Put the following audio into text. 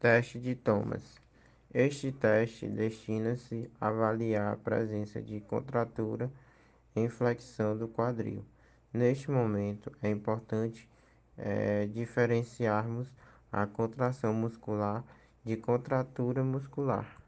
Teste de Thomas. Este teste destina-se a avaliar a presença de contratura em flexão do quadril. Neste momento, é importante é, diferenciarmos a contração muscular de contratura muscular.